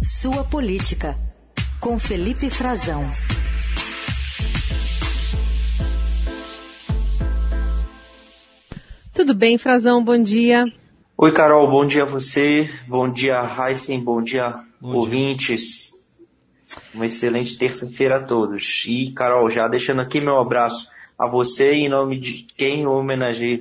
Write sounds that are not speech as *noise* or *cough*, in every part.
Sua Política, com Felipe Frazão. Tudo bem, Frazão? Bom dia. Oi, Carol. Bom dia a você. Bom dia, Heisen. Bom dia, bom ouvintes. Dia. Uma excelente terça-feira a todos. E, Carol, já deixando aqui meu abraço a você em nome de quem homenageia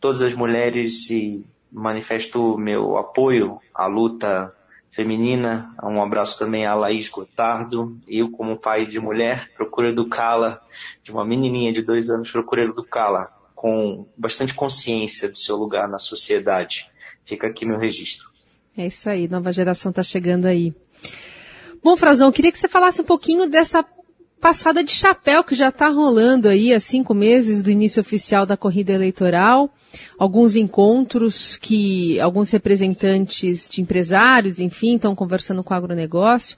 todas as mulheres e manifesto meu apoio à luta feminina. Um abraço também à Laís Gotardo. Eu, como pai de mulher, procuro educá-la, de uma menininha de dois anos, procuro educá-la com bastante consciência do seu lugar na sociedade. Fica aqui meu registro. É isso aí, nova geração está chegando aí. Bom, Frazão, queria que você falasse um pouquinho dessa passada de chapéu que já está rolando aí há cinco meses do início oficial da corrida eleitoral, alguns encontros que alguns representantes de empresários, enfim, estão conversando com o agronegócio.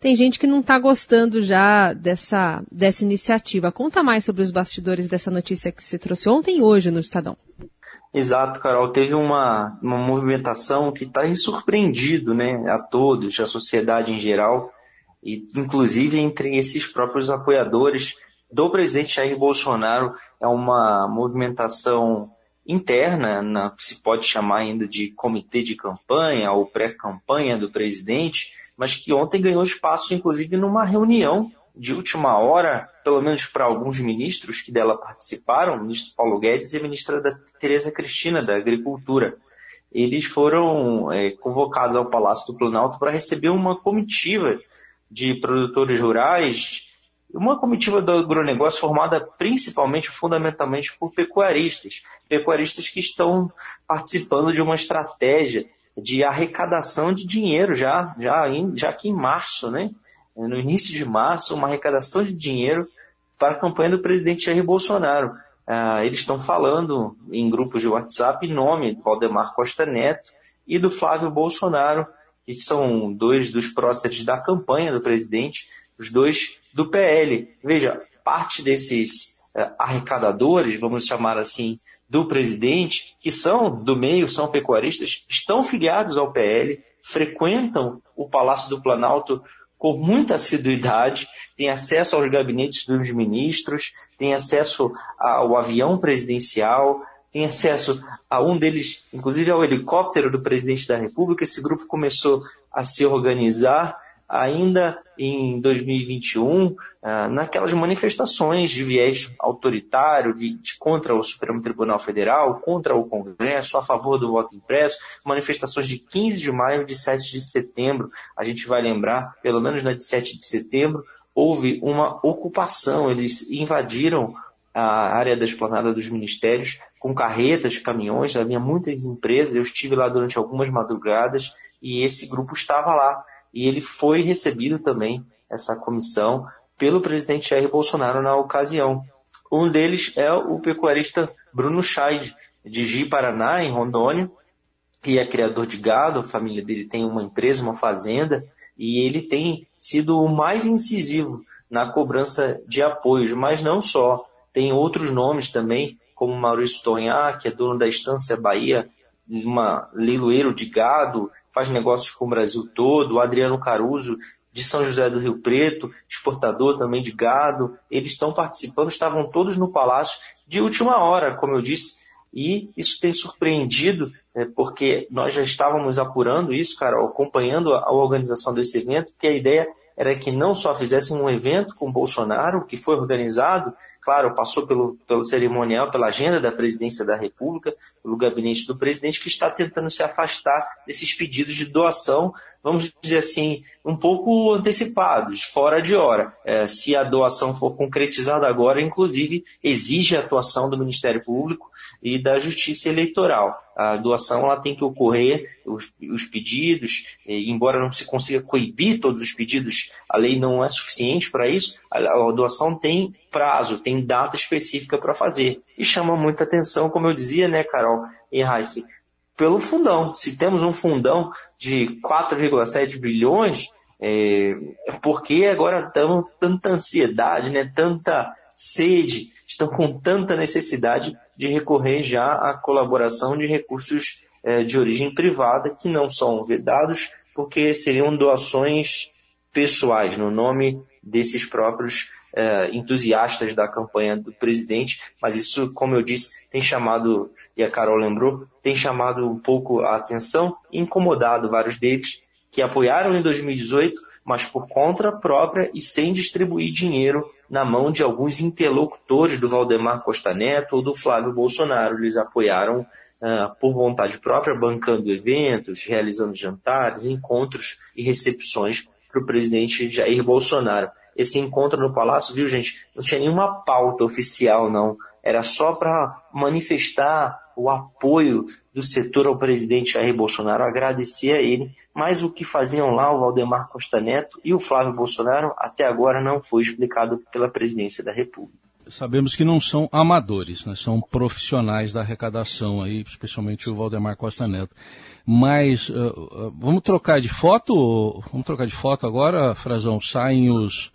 Tem gente que não está gostando já dessa, dessa iniciativa. Conta mais sobre os bastidores dessa notícia que você trouxe ontem e hoje no Estadão. Exato, Carol. Teve uma, uma movimentação que está surpreendido né, a todos, a sociedade em geral, e inclusive entre esses próprios apoiadores do presidente Jair Bolsonaro. É uma movimentação interna, na, se pode chamar ainda de comitê de campanha ou pré-campanha do presidente, mas que ontem ganhou espaço, inclusive, numa reunião de última hora, pelo menos para alguns ministros que dela participaram, o ministro Paulo Guedes e a ministra da Tereza Cristina, da Agricultura. Eles foram é, convocados ao Palácio do Planalto para receber uma comitiva de produtores rurais, uma comitiva do agronegócio formada principalmente, fundamentalmente, por pecuaristas. Pecuaristas que estão participando de uma estratégia de arrecadação de dinheiro já, já, em, já aqui em março, né? No início de março, uma arrecadação de dinheiro para a campanha do presidente Jair Bolsonaro. Ah, eles estão falando em grupos de WhatsApp em nome do Valdemar Costa Neto e do Flávio Bolsonaro, que são dois dos próceres da campanha do presidente, os dois do PL. Veja, parte desses uh, arrecadadores, vamos chamar assim, do presidente, que são do meio, são pecuaristas, estão filiados ao PL, frequentam o Palácio do Planalto com muita assiduidade, têm acesso aos gabinetes dos ministros, têm acesso ao avião presidencial, têm acesso a um deles, inclusive ao helicóptero do presidente da República. Esse grupo começou a se organizar ainda em 2021, ah, naquelas manifestações de viés autoritário de, de, contra o Supremo Tribunal Federal, contra o Congresso, a favor do voto impresso, manifestações de 15 de maio e de 7 de setembro. A gente vai lembrar, pelo menos na de 7 de setembro, houve uma ocupação, eles invadiram a área da esplanada dos ministérios com carretas, caminhões, havia muitas empresas, eu estive lá durante algumas madrugadas e esse grupo estava lá e ele foi recebido também, essa comissão, pelo presidente Jair Bolsonaro na ocasião. Um deles é o pecuarista Bruno Scheid, de Ji Paraná, em Rondônia, que é criador de gado, a família dele tem uma empresa, uma fazenda, e ele tem sido o mais incisivo na cobrança de apoios, mas não só. Tem outros nomes também, como Maurício Tonhá, que é dono da Estância Bahia, uma leiloeiro de gado, faz negócios com o Brasil todo, o Adriano Caruso, de São José do Rio Preto, exportador também de gado, eles estão participando, estavam todos no palácio de última hora, como eu disse, e isso tem surpreendido, né, porque nós já estávamos apurando isso, cara, acompanhando a, a organização desse evento, que a ideia era que não só fizessem um evento com Bolsonaro, que foi organizado, claro, passou pelo, pelo cerimonial, pela agenda da presidência da República, pelo gabinete do presidente, que está tentando se afastar desses pedidos de doação, vamos dizer assim, um pouco antecipados, fora de hora. É, se a doação for concretizada agora, inclusive, exige a atuação do Ministério Público e da Justiça Eleitoral. A doação ela tem que ocorrer, os, os pedidos, embora não se consiga coibir todos os pedidos, a lei não é suficiente para isso, a, a, doação tem prazo, tem data específica para fazer. E chama muita atenção, como eu dizia, né, Carol e Heisse, pelo fundão. Se temos um fundão de 4,7 bilhões, é, por que agora estamos tanta ansiedade, né, tanta sede estão com tanta necessidade de recorrer já à colaboração de recursos é, de origem privada que não são vedados porque seriam doações pessoais, no nome desses próprios é, entusiastas da campanha do presidente, mas isso, como eu disse, tem chamado, e a Carol lembrou, tem chamado um pouco a atenção incomodado vários deles que apoiaram em 2018, mas por conta própria e sem distribuir dinheiro na mão de alguns interlocutores do Valdemar Costa Neto ou do Flávio Bolsonaro. Eles apoiaram uh, por vontade própria, bancando eventos, realizando jantares, encontros e recepções para o presidente Jair Bolsonaro. Esse encontro no Palácio, viu gente, não tinha nenhuma pauta oficial não, era só para manifestar o apoio do setor ao presidente Jair Bolsonaro, agradecer a ele, mas o que faziam lá o Valdemar Costa Neto e o Flávio Bolsonaro até agora não foi explicado pela presidência da República. Sabemos que não são amadores, né? são profissionais da arrecadação, aí, especialmente o Valdemar Costa Neto. Mas uh, vamos trocar de foto? Vamos trocar de foto agora, Frazão? Saem os,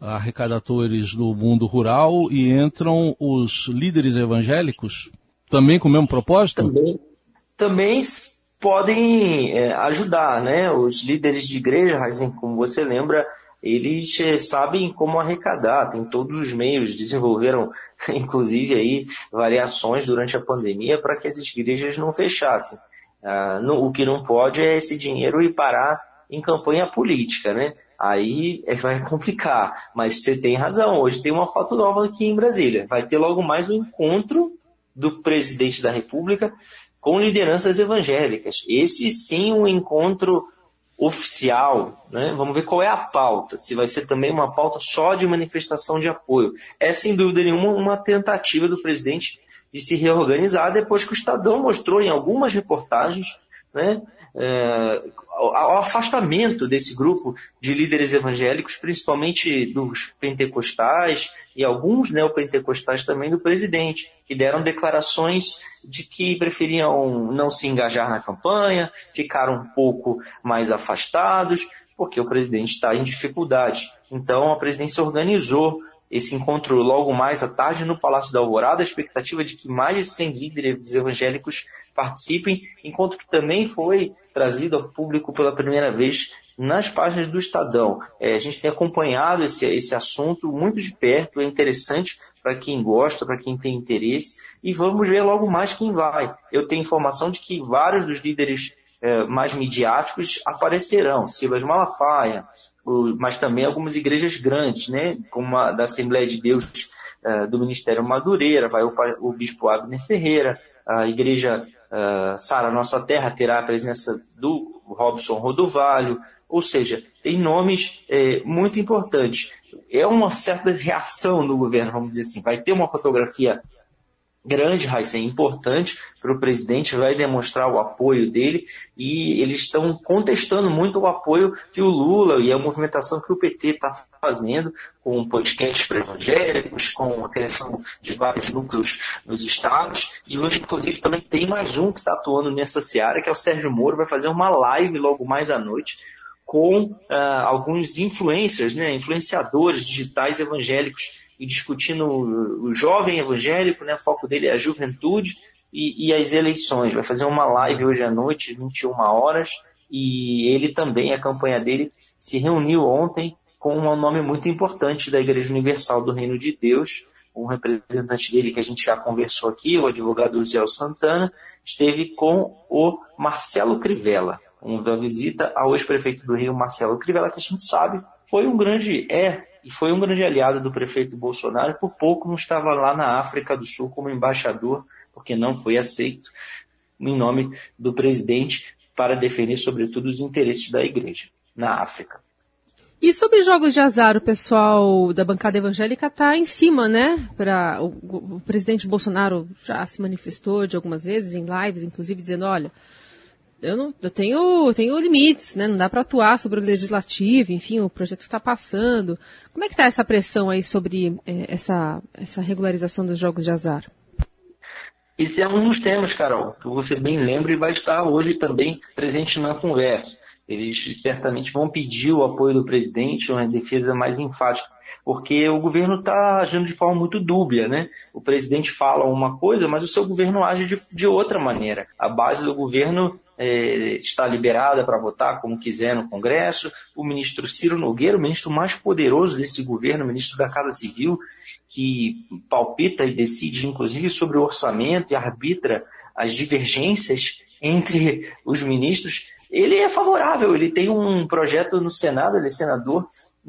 arrecadadores do mundo rural e entram os líderes evangélicos, também com o mesmo propósito? Também, também podem é, ajudar, né? Os líderes de igreja, como você lembra, eles é, sabem como arrecadar, tem todos os meios, desenvolveram *laughs* inclusive aí variações durante a pandemia para que as igrejas não fechassem. Ah, no, o que não pode é esse dinheiro ir parar em campanha política, né? aí é, vai *laughs* complicar. Mas você tem razão, hoje tem uma foto nova aqui em Brasília. Vai ter logo mais um encontro do presidente da República com lideranças evangélicas. Esse sim um encontro oficial, né? Vamos ver qual é a pauta, se vai ser também uma pauta só de manifestação de apoio. É sem dúvida nenhuma uma tentativa do presidente de se reorganizar depois que o Estadão mostrou em algumas reportagens, né, é, ao afastamento desse grupo de líderes evangélicos, principalmente dos pentecostais e alguns neopentecostais também do presidente, que deram declarações de que preferiam não se engajar na campanha, ficaram um pouco mais afastados, porque o presidente está em dificuldade. Então a presidência organizou esse encontro logo mais à tarde no Palácio da Alvorada, a expectativa de que mais de 100 líderes evangélicos participem, enquanto que também foi trazido ao público pela primeira vez nas páginas do Estadão. É, a gente tem acompanhado esse, esse assunto muito de perto, é interessante para quem gosta, para quem tem interesse, e vamos ver logo mais quem vai. Eu tenho informação de que vários dos líderes é, mais midiáticos aparecerão. Silas Malafaia, mas também algumas igrejas grandes, né, como a da Assembleia de Deus uh, do Ministério Madureira, vai o, Bispo Abner Ferreira, a igreja uh, Sara Nossa Terra terá a presença do Robson Rodovalho, ou seja, tem nomes é, muito importantes. É uma certa reação do governo, vamos dizer assim. Vai ter uma fotografia grande, Heisen, importante para o presidente, vai demonstrar o apoio dele e eles estão contestando muito o apoio que o Lula e a movimentação que o PT está fazendo com podcasts para evangélicos, com a criação de vários núcleos nos estados. E hoje, inclusive, também tem mais um que está atuando nessa seara, que é o Sérgio Moro, vai fazer uma live logo mais à noite com uh, alguns influencers, né, influenciadores digitais evangélicos e discutindo o, jovem evangélico, né? O foco dele é a juventude e, e, as eleições. Vai fazer uma live hoje à noite, 21 horas, e ele também, a campanha dele, se reuniu ontem com um nome muito importante da Igreja Universal do Reino de Deus, um representante dele que a gente já conversou aqui, o advogado Zé Santana, esteve com o Marcelo Crivella, uma visita ao ex-prefeito do Rio, Marcelo Crivella, que a gente sabe foi um grande, é e foi um grande aliado do prefeito Bolsonaro, por pouco não estava lá na África do Sul como embaixador, porque não foi aceito em nome do presidente para defender, sobretudo, os interesses da igreja na África. E sobre jogos de azar, o pessoal da bancada evangélica está em cima, né? Pra, o, o presidente Bolsonaro já se manifestou de algumas vezes em lives, inclusive dizendo, olha, eu não eu tenho, tenho limites, né? Não dá para atuar sobre o legislativo, enfim, o projeto está passando. Como é que está essa pressão aí sobre é, essa, essa regularização dos jogos de azar? Esse é um dos temas, Carol, que você bem lembra e vai estar hoje também presente na conversa. Eles certamente vão pedir o apoio do presidente, uma defesa mais enfática porque o governo está agindo de forma muito dúbia, né? O presidente fala uma coisa, mas o seu governo age de, de outra maneira. A base do governo é, está liberada para votar como quiser no Congresso. O ministro Ciro Nogueira, o ministro mais poderoso desse governo, ministro da Casa Civil, que palpita e decide, inclusive, sobre o orçamento e arbitra as divergências entre os ministros, ele é favorável, ele tem um projeto no Senado, ele é senador,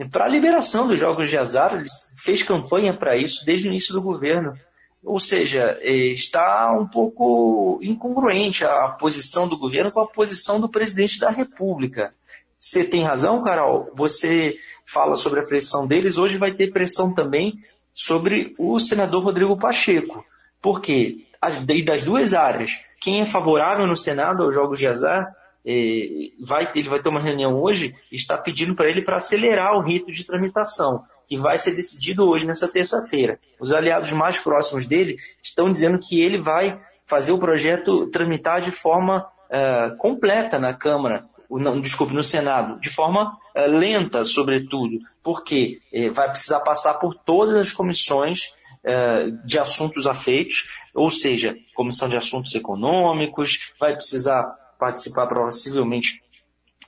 para a liberação dos jogos de azar, ele fez campanha para isso desde o início do governo. Ou seja, é, está um pouco incongruente a posição do governo com a posição do presidente da República. Você tem razão, Carol. Você fala sobre a pressão deles. Hoje vai ter pressão também sobre o senador Rodrigo Pacheco. Porque das duas áreas, quem é favorável no Senado aos jogos de azar, é, vai, ele vai ter uma reunião hoje está pedindo para ele para acelerar o rito de tramitação que vai ser decidido hoje, nessa terça-feira. Os aliados mais próximos dele estão dizendo que ele vai fazer o projeto tramitar de forma uh, completa na Câmara, não, desculpe, no Senado, de forma uh, lenta, sobretudo, porque uh, vai precisar passar por todas as comissões de assuntos afeitos, ou seja, comissão de assuntos econômicos, vai precisar participar possivelmente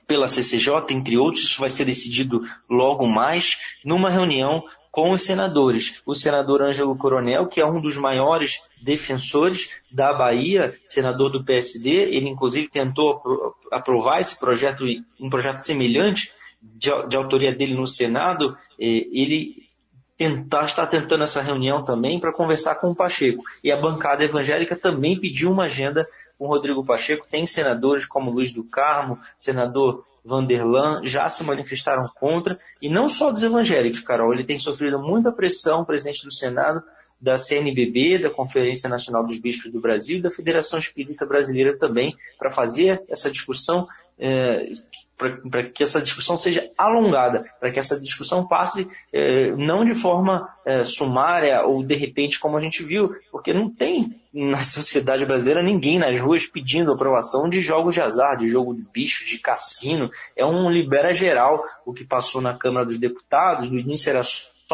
pela CCJ, entre outros, isso vai ser decidido logo mais numa reunião com os senadores. O senador Ângelo Coronel, que é um dos maiores defensores da Bahia, senador do PSD, ele inclusive tentou aprovar esse projeto, um projeto semelhante de, de autoria dele no Senado, ele tentar, está tentando essa reunião também para conversar com o Pacheco. E a bancada evangélica também pediu uma agenda com Rodrigo Pacheco. Tem senadores como Luiz do Carmo, senador Vanderlan, já se manifestaram contra, e não só dos evangélicos, Carol, ele tem sofrido muita pressão, presidente do Senado, da CNBB, da Conferência Nacional dos Bispos do Brasil e da Federação Espírita Brasileira também, para fazer essa discussão é, para que essa discussão seja alongada, para que essa discussão passe é, não de forma é, sumária ou de repente como a gente viu, porque não tem na *laughs* sociedade brasileira ninguém nas ruas pedindo aprovação de jogos de azar, de jogo de bicho, de cassino. É um libera geral o que passou na Câmara dos Deputados, no início era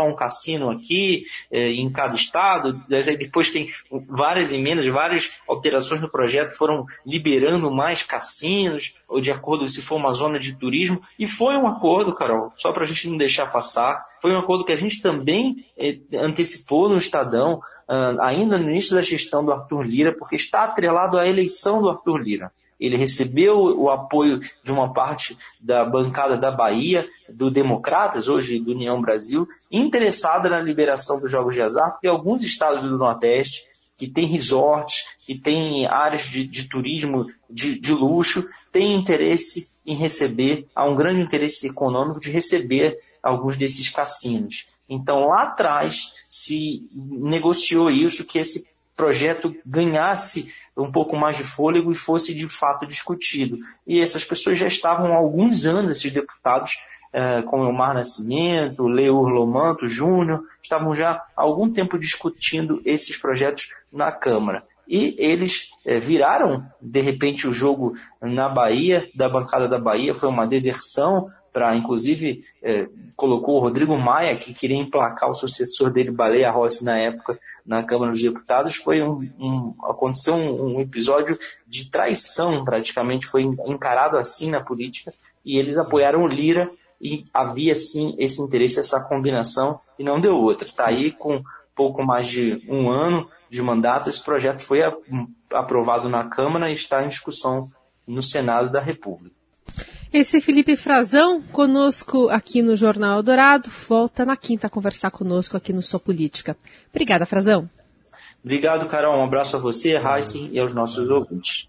só um cassino aqui é, em cada estado, depois tem várias emendas, várias alterações no projeto foram liberando mais cassinos, ou de acordo se for uma zona de turismo, e foi um acordo, Carol, só para a gente não deixar passar, foi um acordo que a gente também é, antecipou no Estadão, uh, ainda no início da gestão do Arthur Lira, porque está atrelado à eleição do Arthur Lira. Ele recebeu o apoio de uma parte da bancada da Bahia, do Democratas, hoje do União Brasil, interessada na liberação dos jogos de azar, porque alguns estados do Nordeste, que tem resorts, que tem áreas de, de turismo de, de, luxo, têm interesse em receber, há um grande interesse econômico de receber alguns desses cassinos. Então, lá atrás, se negociou isso, que esse projeto ganhasse um pouco mais de fôlego e fosse de fato discutido. E essas pessoas já estavam há alguns anos, esses deputados, eh, como o Mar Nascimento, Leur Lomanto Júnior, estavam já há algum tempo discutindo esses projetos na Câmara. E eles eh, viraram, de repente, o jogo na Bahia, da bancada da Bahia, foi uma deserção para, inclusive, é, colocou o Rodrigo Maia, que queria emplacar o sucessor dele, Baleia Rossi, na época, na Câmara dos Deputados. Foi um, um aconteceu um, um, episódio de traição, praticamente, foi encarado assim na política, e eles apoiaram o Lira, e havia sim esse interesse, essa combinação, e não deu outra. Está aí com pouco mais de um ano de mandato, esse projeto foi aprovado na Câmara e está em discussão no Senado da República. Esse é Felipe Frazão, conosco aqui no Jornal Dourado, volta na quinta a conversar conosco aqui no Sua Política. Obrigada, Frazão. Obrigado, Carol. Um abraço a você, a Heisen e aos nossos ouvintes.